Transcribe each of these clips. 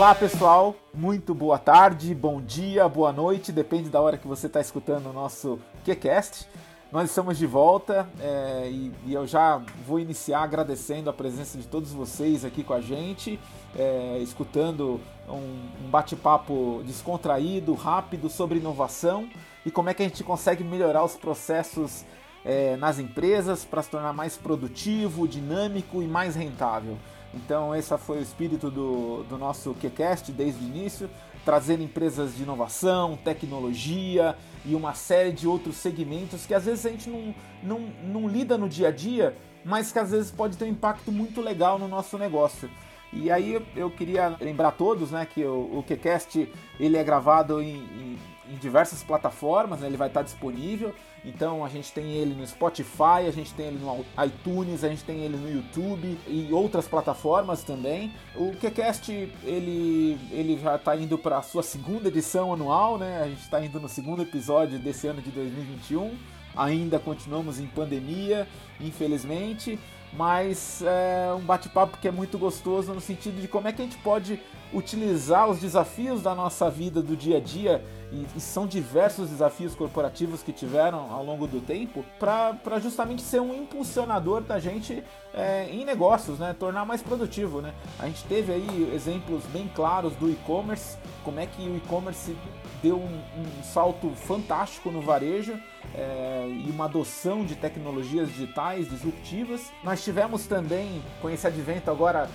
Olá pessoal, muito boa tarde, bom dia, boa noite, depende da hora que você está escutando o nosso QCast. Nós estamos de volta é, e, e, eu já vou iniciar agradecendo a presença de todos vocês aqui com a gente, é, escutando um, um bate-papo descontraído, rápido sobre inovação e como é que a gente consegue melhorar os processos é, nas empresas para se tornar mais produtivo, dinâmico e mais rentável. Então, esse foi o espírito do, do nosso QCast desde o início, trazer empresas de inovação, tecnologia e uma série de outros segmentos que às vezes a gente não, não, não lida no dia a dia, mas que às vezes pode ter um impacto muito legal no nosso negócio. E aí eu queria lembrar todos né, que o, o QCast ele é gravado em, em em diversas plataformas, né? ele vai estar disponível. Então a gente tem ele no Spotify, a gente tem ele no iTunes, a gente tem ele no YouTube e outras plataformas também. O QCast ele, ele já está indo para a sua segunda edição anual, né? A gente está indo no segundo episódio desse ano de 2021. Ainda continuamos em pandemia, infelizmente, mas é um bate-papo que é muito gostoso no sentido de como é que a gente pode utilizar os desafios da nossa vida do dia a dia, e, e são diversos desafios corporativos que tiveram ao longo do tempo, para justamente ser um impulsionador da gente é, em negócios, né? tornar mais produtivo. Né? A gente teve aí exemplos bem claros do e-commerce, como é que o e-commerce deu um, um salto fantástico no varejo é, e uma adoção de tecnologias digitais disruptivas. Nós tivemos também, com esse advento agora,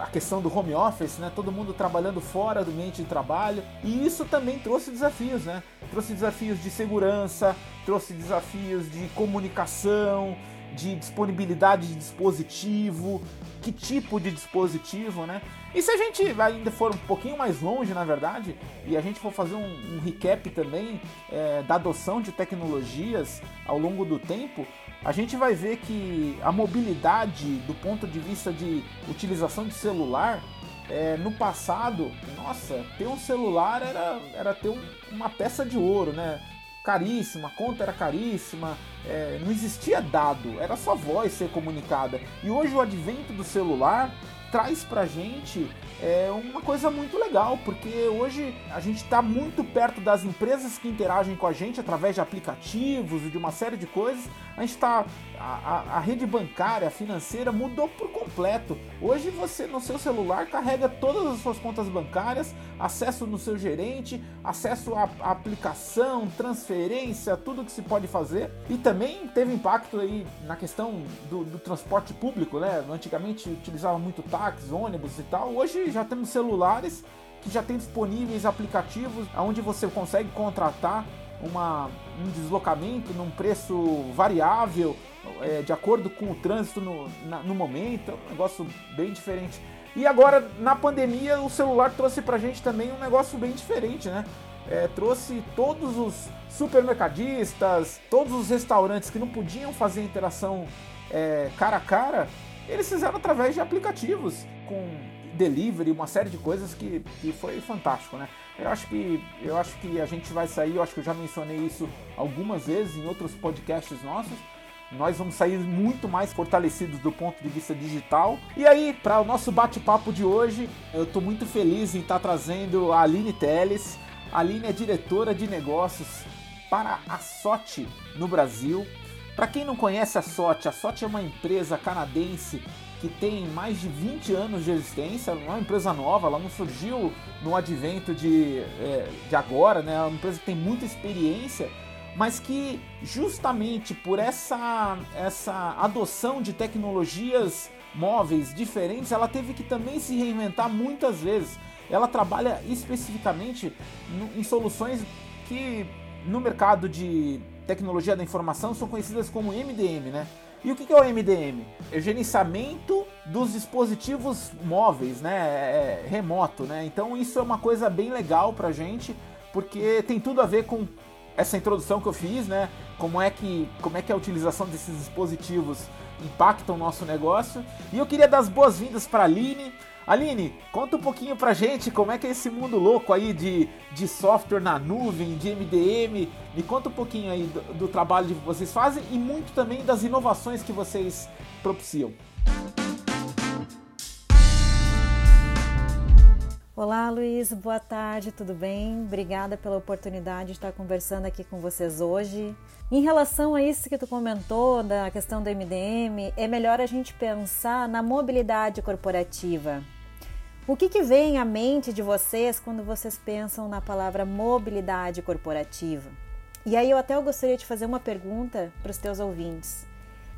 a questão do home office, né? todo mundo trabalhando fora do ambiente de trabalho, e isso também trouxe desafios, né? trouxe desafios de segurança, trouxe desafios de comunicação, de disponibilidade de dispositivo, que tipo de dispositivo, né? E se a gente ainda for um pouquinho mais longe, na verdade, e a gente for fazer um, um recap também é, da adoção de tecnologias ao longo do tempo, a gente vai ver que a mobilidade do ponto de vista de utilização de celular é, no passado, nossa, ter um celular era, era ter um, uma peça de ouro, né? Caríssima, a conta era caríssima, é, não existia dado, era só voz ser comunicada. E hoje o advento do celular traz pra gente é uma coisa muito legal, porque hoje a gente está muito perto das empresas que interagem com a gente através de aplicativos e de uma série de coisas. A gente está. A, a, rede bancária, financeira mudou por completo. Hoje você no seu celular carrega todas as suas contas bancárias, acesso no seu gerente, acesso à, à aplicação, transferência, tudo que se pode fazer. E também teve impacto aí na questão do, do transporte público, né? Antigamente utilizava muito táxi, ônibus e tal. Hoje já temos celulares que já tem disponíveis aplicativos onde você consegue contratar uma, um deslocamento num preço variável, é, de acordo com o trânsito no, na, no momento, é um negócio bem diferente. E agora, na pandemia, o celular trouxe pra gente também um negócio bem diferente, né? É, trouxe todos os supermercadistas, todos os restaurantes que não podiam fazer interação é, cara a cara, eles fizeram através de aplicativos com delivery, uma série de coisas que, que foi fantástico, né? Eu acho que eu acho que a gente vai sair, eu acho que eu já mencionei isso algumas vezes em outros podcasts nossos. Nós vamos sair muito mais fortalecidos do ponto de vista digital. E aí, para o nosso bate-papo de hoje, eu estou muito feliz em estar tá trazendo a Aline Teles. A Aline é diretora de negócios para a SOT no Brasil. Para quem não conhece a SOT, a SOT é uma empresa canadense que tem mais de 20 anos de existência, não é uma empresa nova, ela não surgiu no advento de, é, de agora, né? É uma empresa que tem muita experiência, mas que justamente por essa, essa adoção de tecnologias móveis diferentes, ela teve que também se reinventar muitas vezes. Ela trabalha especificamente em soluções que no mercado de tecnologia da informação são conhecidas como MDM, né? E o que é o MDM? É o gerenciamento dos dispositivos móveis, né? É, é remoto, né? Então isso é uma coisa bem legal pra gente, porque tem tudo a ver com essa introdução que eu fiz, né? Como é que, como é que a utilização desses dispositivos impacta o nosso negócio. E eu queria dar as boas-vindas para a Aline. Aline, conta um pouquinho pra gente como é que é esse mundo louco aí de, de software na nuvem, de MDM. Me conta um pouquinho aí do, do trabalho que vocês fazem e muito também das inovações que vocês propiciam. Olá, Luiz, boa tarde, tudo bem? Obrigada pela oportunidade de estar conversando aqui com vocês hoje. Em relação a isso que tu comentou, da questão do MDM, é melhor a gente pensar na mobilidade corporativa. O que, que vem à mente de vocês quando vocês pensam na palavra mobilidade corporativa? E aí eu até gostaria de fazer uma pergunta para os teus ouvintes.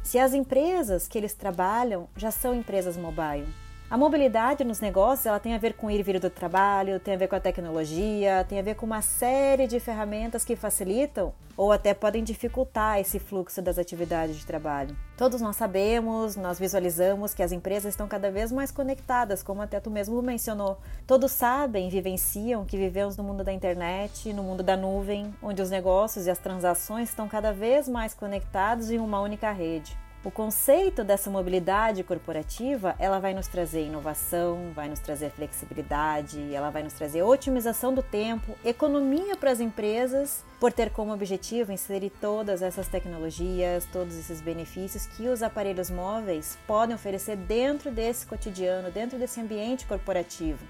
Se as empresas que eles trabalham já são empresas mobile, a mobilidade nos negócios ela tem a ver com ir e vir do trabalho, tem a ver com a tecnologia, tem a ver com uma série de ferramentas que facilitam ou até podem dificultar esse fluxo das atividades de trabalho. Todos nós sabemos, nós visualizamos que as empresas estão cada vez mais conectadas, como até tu mesmo mencionou. Todos sabem, vivenciam que vivemos no mundo da internet, no mundo da nuvem, onde os negócios e as transações estão cada vez mais conectados em uma única rede. O conceito dessa mobilidade corporativa, ela vai nos trazer inovação, vai nos trazer flexibilidade, ela vai nos trazer otimização do tempo, economia para as empresas, por ter como objetivo inserir todas essas tecnologias, todos esses benefícios que os aparelhos móveis podem oferecer dentro desse cotidiano, dentro desse ambiente corporativo.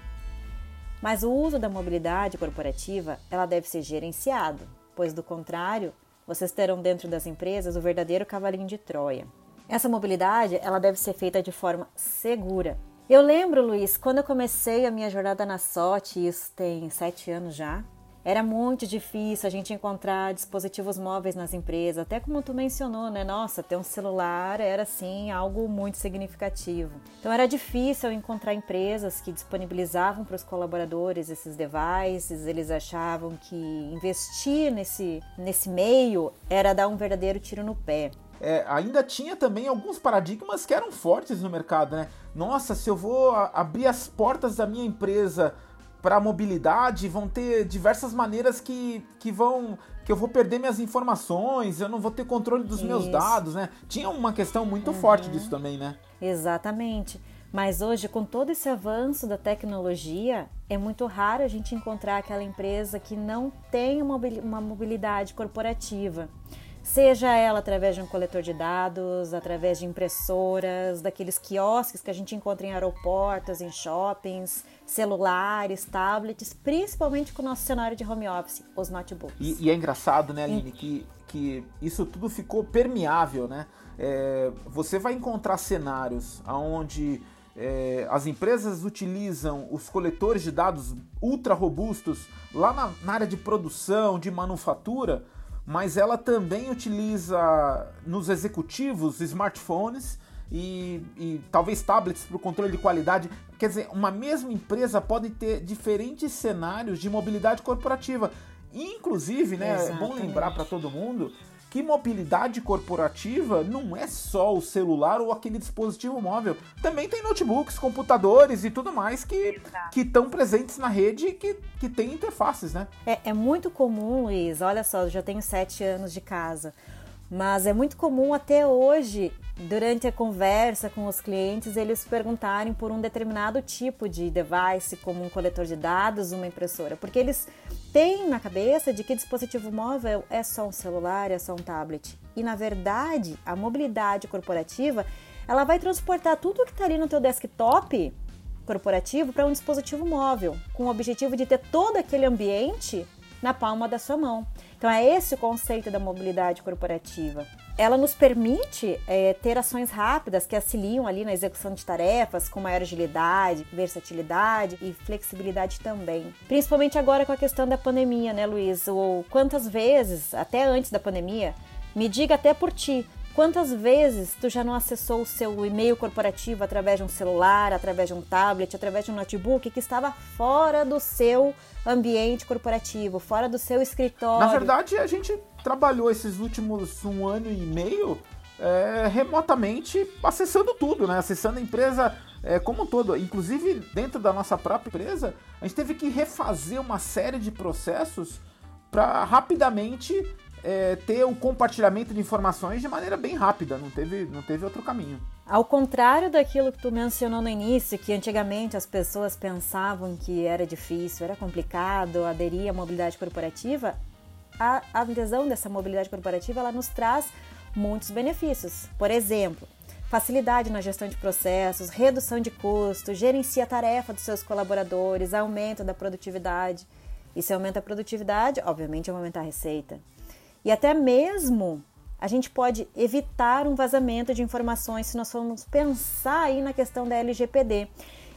Mas o uso da mobilidade corporativa, ela deve ser gerenciado, pois do contrário, vocês terão dentro das empresas o verdadeiro cavalinho de Troia. Essa mobilidade, ela deve ser feita de forma segura. Eu lembro, Luiz, quando eu comecei a minha jornada na SOT, isso tem sete anos já, era muito difícil a gente encontrar dispositivos móveis nas empresas, até como tu mencionou, né? Nossa, ter um celular era assim algo muito significativo. Então era difícil encontrar empresas que disponibilizavam para os colaboradores esses devices, eles achavam que investir nesse, nesse meio era dar um verdadeiro tiro no pé é, ainda tinha também alguns paradigmas que eram fortes no mercado, né? Nossa, se eu vou abrir as portas da minha empresa para mobilidade, vão ter diversas maneiras que, que vão que eu vou perder minhas informações, eu não vou ter controle dos Isso. meus dados, né? Tinha uma questão muito uhum. forte disso também, né? Exatamente. Mas hoje, com todo esse avanço da tecnologia, é muito raro a gente encontrar aquela empresa que não tem uma mobilidade corporativa seja ela através de um coletor de dados, através de impressoras, daqueles quiosques que a gente encontra em aeroportos, em shoppings, celulares, tablets, principalmente com o nosso cenário de home office, os notebooks. E, e é engraçado, né, Aline, que, que isso tudo ficou permeável, né? É, você vai encontrar cenários onde é, as empresas utilizam os coletores de dados ultra robustos lá na, na área de produção, de manufatura, mas ela também utiliza nos executivos smartphones e, e talvez tablets para o controle de qualidade. Quer dizer, uma mesma empresa pode ter diferentes cenários de mobilidade corporativa. Inclusive, né, Exatamente. é bom lembrar para todo mundo que mobilidade corporativa não é só o celular ou aquele dispositivo móvel. Também tem notebooks, computadores e tudo mais que estão presentes na rede e que, que tem interfaces, né? É, é muito comum, Luiz. Olha só, eu já tenho sete anos de casa. Mas é muito comum até hoje, durante a conversa com os clientes, eles perguntarem por um determinado tipo de device, como um coletor de dados, uma impressora, porque eles têm na cabeça de que dispositivo móvel é só um celular, é só um tablet. E na verdade, a mobilidade corporativa, ela vai transportar tudo que está ali no teu desktop corporativo para um dispositivo móvel, com o objetivo de ter todo aquele ambiente na palma da sua mão. Então é esse o conceito da mobilidade corporativa. Ela nos permite é, ter ações rápidas que auxiliam ali na execução de tarefas com maior agilidade, versatilidade e flexibilidade também. Principalmente agora com a questão da pandemia, né, Luiz? Ou quantas vezes, até antes da pandemia, me diga até por ti, Quantas vezes tu já não acessou o seu e-mail corporativo através de um celular, através de um tablet, através de um notebook que estava fora do seu ambiente corporativo, fora do seu escritório? Na verdade, a gente trabalhou esses últimos um ano e meio é, remotamente, acessando tudo, né? Acessando a empresa é, como um todo. Inclusive, dentro da nossa própria empresa, a gente teve que refazer uma série de processos para rapidamente é, ter o compartilhamento de informações de maneira bem rápida, não teve, não teve outro caminho. Ao contrário daquilo que tu mencionou no início, que antigamente as pessoas pensavam que era difícil, era complicado aderir à mobilidade corporativa, a adesão dessa mobilidade corporativa ela nos traz muitos benefícios. Por exemplo, facilidade na gestão de processos, redução de custos, gerencia a tarefa dos seus colaboradores, aumento da produtividade. E se aumenta a produtividade, obviamente aumenta a receita. E até mesmo a gente pode evitar um vazamento de informações se nós formos pensar aí na questão da LGPD.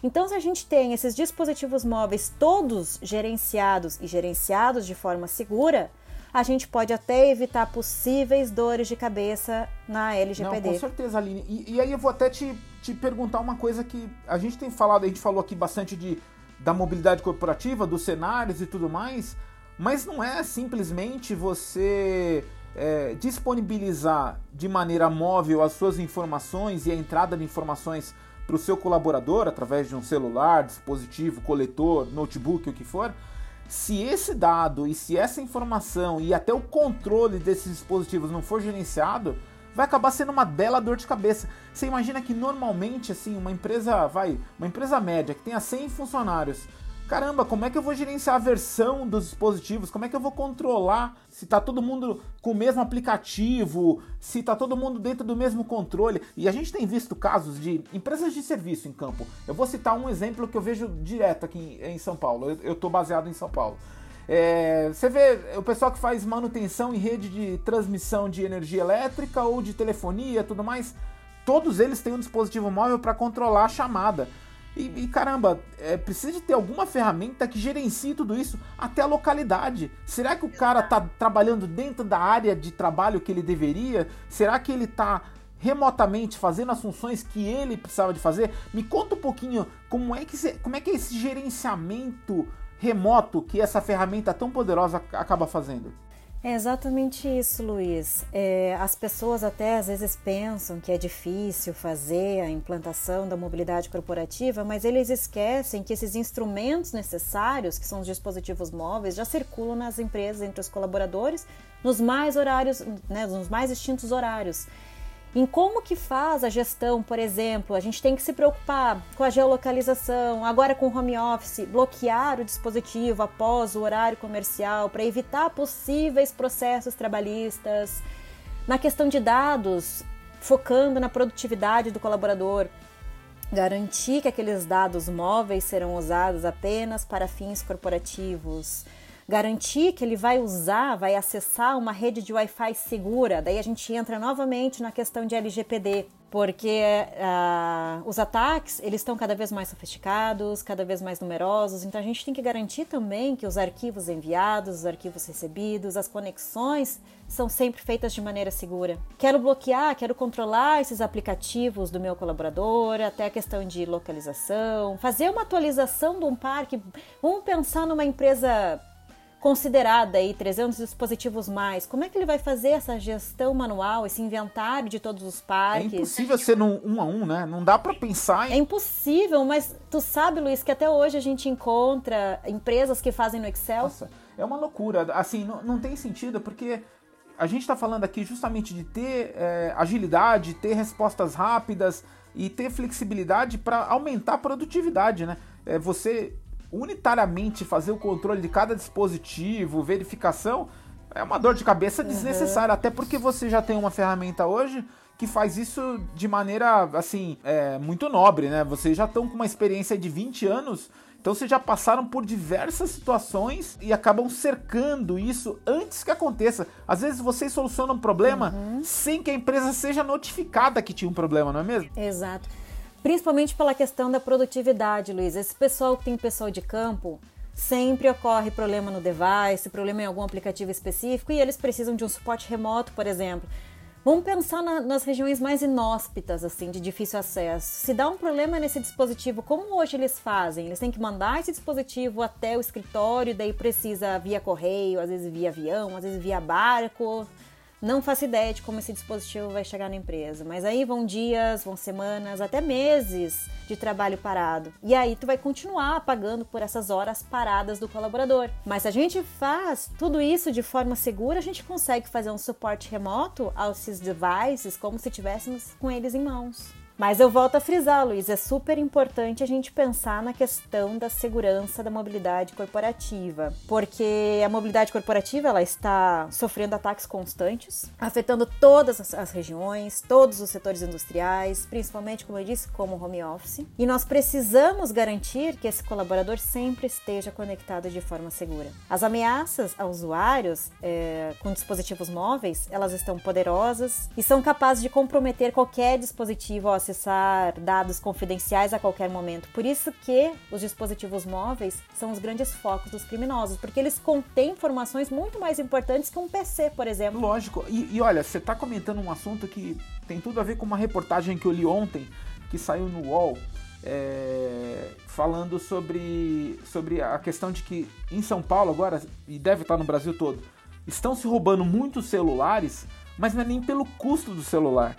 Então, se a gente tem esses dispositivos móveis todos gerenciados e gerenciados de forma segura, a gente pode até evitar possíveis dores de cabeça na LGPD. Não, com certeza, Aline. E, e aí eu vou até te, te perguntar uma coisa que a gente tem falado, a gente falou aqui bastante de, da mobilidade corporativa, dos cenários e tudo mais, mas não é simplesmente você é, disponibilizar de maneira móvel as suas informações e a entrada de informações para o seu colaborador através de um celular, dispositivo, coletor, notebook, o que for se esse dado e se essa informação e até o controle desses dispositivos não for gerenciado, vai acabar sendo uma bela dor de cabeça. Você imagina que normalmente assim, uma empresa, vai, uma empresa média que tenha 100 funcionários, caramba, como é que eu vou gerenciar a versão dos dispositivos? Como é que eu vou controlar se está todo mundo com o mesmo aplicativo, se está todo mundo dentro do mesmo controle? E a gente tem visto casos de empresas de serviço em campo. Eu vou citar um exemplo que eu vejo direto aqui em São Paulo. Eu estou baseado em São Paulo. É, você vê o pessoal que faz manutenção em rede de transmissão de energia elétrica ou de telefonia tudo mais, todos eles têm um dispositivo móvel para controlar a chamada. E, e caramba, é, precisa de ter alguma ferramenta que gerencie tudo isso até a localidade. Será que o cara está trabalhando dentro da área de trabalho que ele deveria? Será que ele está remotamente fazendo as funções que ele precisava de fazer? Me conta um pouquinho como é que, como é, que é esse gerenciamento remoto que essa ferramenta tão poderosa acaba fazendo. É exatamente isso, Luiz. É, as pessoas até às vezes pensam que é difícil fazer a implantação da mobilidade corporativa, mas eles esquecem que esses instrumentos necessários, que são os dispositivos móveis, já circulam nas empresas entre os colaboradores nos mais horários, né, nos mais distintos horários em como que faz a gestão, por exemplo, a gente tem que se preocupar com a geolocalização, agora com o home office, bloquear o dispositivo após o horário comercial para evitar possíveis processos trabalhistas. Na questão de dados, focando na produtividade do colaborador, garantir que aqueles dados móveis serão usados apenas para fins corporativos garantir que ele vai usar, vai acessar uma rede de Wi-Fi segura. Daí a gente entra novamente na questão de LGPD, porque uh, os ataques eles estão cada vez mais sofisticados, cada vez mais numerosos. Então a gente tem que garantir também que os arquivos enviados, os arquivos recebidos, as conexões são sempre feitas de maneira segura. Quero bloquear, quero controlar esses aplicativos do meu colaborador, até a questão de localização, fazer uma atualização de um parque. Vamos pensar numa empresa considerada aí 300 dispositivos mais, como é que ele vai fazer essa gestão manual, esse inventário de todos os parques? É impossível ser num um a um, né? Não dá para pensar em... É impossível, mas tu sabe, Luiz, que até hoje a gente encontra empresas que fazem no Excel? Nossa, é uma loucura. Assim, não, não tem sentido, porque a gente está falando aqui justamente de ter é, agilidade, ter respostas rápidas e ter flexibilidade para aumentar a produtividade, né? É, você unitariamente fazer o controle de cada dispositivo, verificação, é uma dor de cabeça uhum. desnecessária, até porque você já tem uma ferramenta hoje que faz isso de maneira, assim, é, muito nobre, né? Vocês já estão com uma experiência de 20 anos, então vocês já passaram por diversas situações e acabam cercando isso antes que aconteça. Às vezes vocês solucionam um problema uhum. sem que a empresa seja notificada que tinha um problema, não é mesmo? Exato. Principalmente pela questão da produtividade, Luiz. Esse pessoal que tem pessoal de campo, sempre ocorre problema no device, problema em algum aplicativo específico e eles precisam de um suporte remoto, por exemplo. Vamos pensar na, nas regiões mais inóspitas, assim, de difícil acesso. Se dá um problema nesse dispositivo, como hoje eles fazem? Eles têm que mandar esse dispositivo até o escritório, daí precisa via correio, às vezes via avião, às vezes via barco. Não faço ideia de como esse dispositivo vai chegar na empresa, mas aí vão dias, vão semanas, até meses de trabalho parado. E aí tu vai continuar pagando por essas horas paradas do colaborador. Mas se a gente faz tudo isso de forma segura, a gente consegue fazer um suporte remoto aos devices como se tivéssemos com eles em mãos. Mas eu volto a frisar, Luiz, é super importante a gente pensar na questão da segurança da mobilidade corporativa, porque a mobilidade corporativa ela está sofrendo ataques constantes, afetando todas as, regiões, todos os setores industriais, principalmente, como eu disse, como home office. E nós precisamos garantir que esse colaborador sempre esteja conectado de forma segura. As ameaças a usuários é, com dispositivos móveis, elas estão poderosas e são capazes de comprometer qualquer dispositivo acessar dados confidenciais a qualquer momento. Por isso que os dispositivos móveis são os grandes focos dos criminosos, porque eles contêm informações muito mais importantes que um PC, por exemplo. Lógico. E, e olha, você está comentando um assunto que tem tudo a ver com uma reportagem que eu li ontem, que saiu no UOL, é, falando sobre, sobre a questão de que em São Paulo agora, e deve estar no Brasil todo, estão se roubando muitos celulares, mas não é nem pelo custo do celular.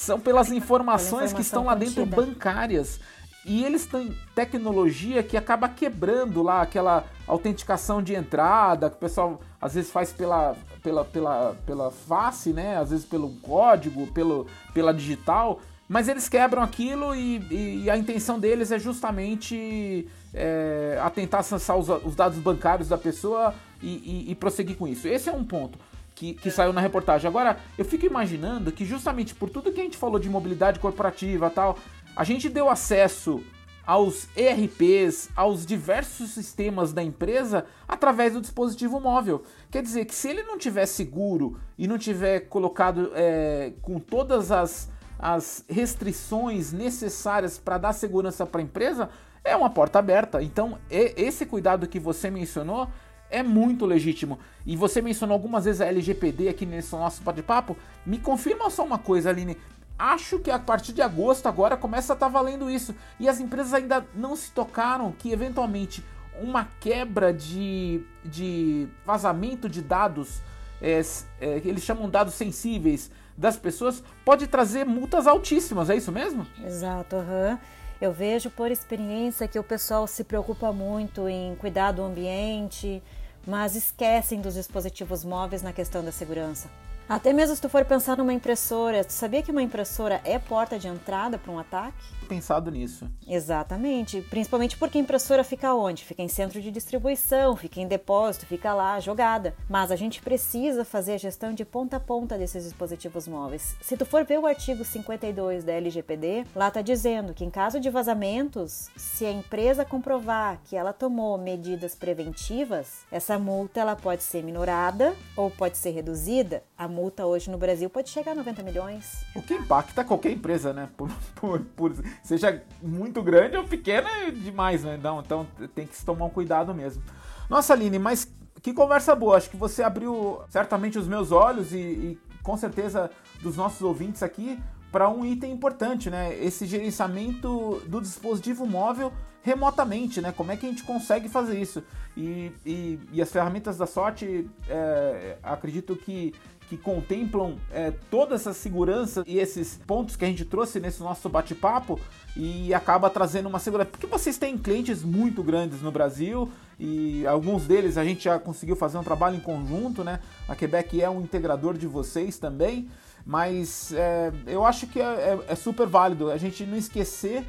São pelas informações que estão lá dentro bancárias. E eles têm tecnologia que acaba quebrando lá aquela autenticação de entrada, que o pessoal às vezes faz pela, pela, pela, pela face, né? Às vezes pelo código, pelo, pela digital. Mas eles quebram aquilo e, e a intenção deles é justamente é, atentar acessar os, os, dados bancários da pessoa e, e, e prosseguir com isso. Esse é um ponto que, que saiu na reportagem. Agora, eu fico imaginando que justamente por tudo que a gente falou de mobilidade corporativa tal, a gente deu acesso aos ERPs, aos diversos sistemas da empresa através do dispositivo móvel. Quer dizer que se ele não tiver seguro e não tiver colocado é, com todas as as restrições necessárias para dar segurança para a empresa, é uma porta aberta. Então, esse cuidado que você mencionou é muito legítimo. E você mencionou algumas vezes a LGPD aqui nesse nosso bate-papo. Me confirma só uma coisa, Aline. Acho que a partir de agosto agora começa a estar tá valendo isso. E as empresas ainda não se tocaram que eventualmente uma quebra de, de vazamento de dados, é, é, eles chamam dados sensíveis, das pessoas pode trazer multas altíssimas, é isso mesmo? Exato, uhum. Eu vejo por experiência que o pessoal se preocupa muito em cuidar do ambiente, mas esquecem dos dispositivos móveis na questão da segurança. Até mesmo se tu for pensar numa impressora, tu sabia que uma impressora é porta de entrada para um ataque? Pensado nisso. Exatamente, principalmente porque a impressora fica onde? Fica em centro de distribuição, fica em depósito, fica lá jogada. Mas a gente precisa fazer a gestão de ponta a ponta desses dispositivos móveis. Se tu for ver o artigo 52 da LGPD, lá tá dizendo que em caso de vazamentos, se a empresa comprovar que ela tomou medidas preventivas, essa multa ela pode ser minorada ou pode ser reduzida. A multa hoje no Brasil pode chegar a 90 milhões. O que impacta qualquer empresa, né? Por, por, por seja muito grande ou pequena é demais, né? Então, então tem que se tomar um cuidado mesmo. Nossa, Aline, mas que conversa boa. Acho que você abriu certamente os meus olhos e, e com certeza dos nossos ouvintes aqui para um item importante, né? Esse gerenciamento do dispositivo móvel remotamente, né? Como é que a gente consegue fazer isso? E, e, e as ferramentas da sorte, é, acredito que que contemplam é, toda essa segurança e esses pontos que a gente trouxe nesse nosso bate-papo e acaba trazendo uma segurança. Porque vocês têm clientes muito grandes no Brasil e alguns deles a gente já conseguiu fazer um trabalho em conjunto, né? A Quebec é um integrador de vocês também, mas é, eu acho que é, é, é super válido a gente não esquecer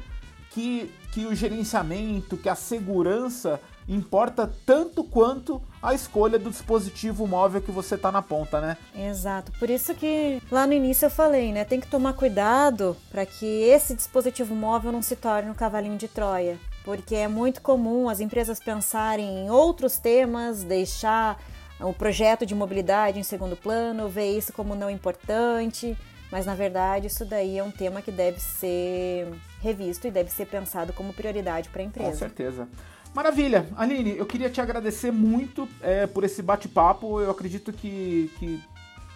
que, que o gerenciamento, que a segurança importa tanto quanto a escolha do dispositivo móvel que você está na ponta, né? Exato. Por isso que lá no início eu falei, né? Tem que tomar cuidado para que esse dispositivo móvel não se torne um cavalinho de Troia. Porque é muito comum as empresas pensarem em outros temas, deixar o projeto de mobilidade em segundo plano, ver isso como não importante. Mas na verdade, isso daí é um tema que deve ser revisto e deve ser pensado como prioridade para a empresa. Com certeza. Maravilha. Aline, eu queria te agradecer muito é, por esse bate-papo. Eu acredito que, que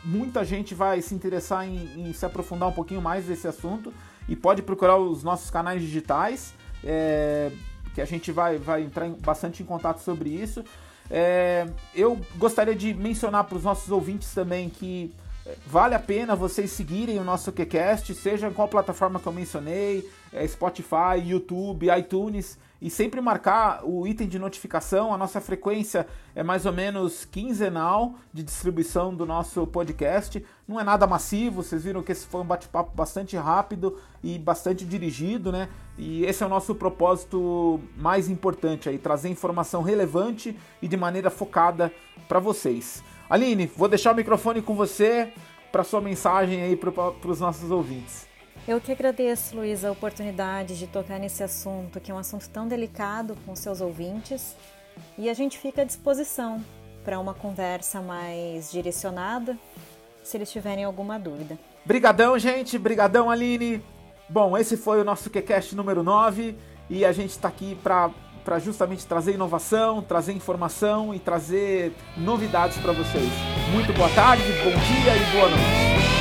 muita gente vai se interessar em, em, se aprofundar um pouquinho mais nesse assunto e pode procurar os nossos canais digitais, é, que a gente vai, vai entrar em, bastante em contato sobre isso. É, eu gostaria de mencionar para os nossos ouvintes também que vale a pena vocês seguirem o nosso QCast, seja em qual plataforma que eu mencionei, é Spotify, YouTube, iTunes, e sempre marcar o item de notificação. A nossa frequência é mais ou menos quinzenal de distribuição do nosso podcast. Não é nada massivo, vocês viram que esse foi um bate-papo bastante rápido e bastante dirigido, né? E esse é o nosso propósito mais importante aí, trazer informação relevante e de maneira focada para vocês. Aline, vou deixar o microfone com você para sua mensagem aí para os nossos ouvintes. Eu que agradeço, Luiz, a oportunidade de tocar nesse assunto, que é um assunto tão delicado com seus ouvintes, e a gente fica à disposição para uma conversa mais direcionada, se eles tiverem alguma dúvida. Brigadão, gente, brigadão, Aline. Bom, esse foi o nosso QCast número 9 e a gente está aqui para justamente trazer inovação, trazer informação e trazer novidades para vocês. Muito boa tarde, bom dia e boa noite.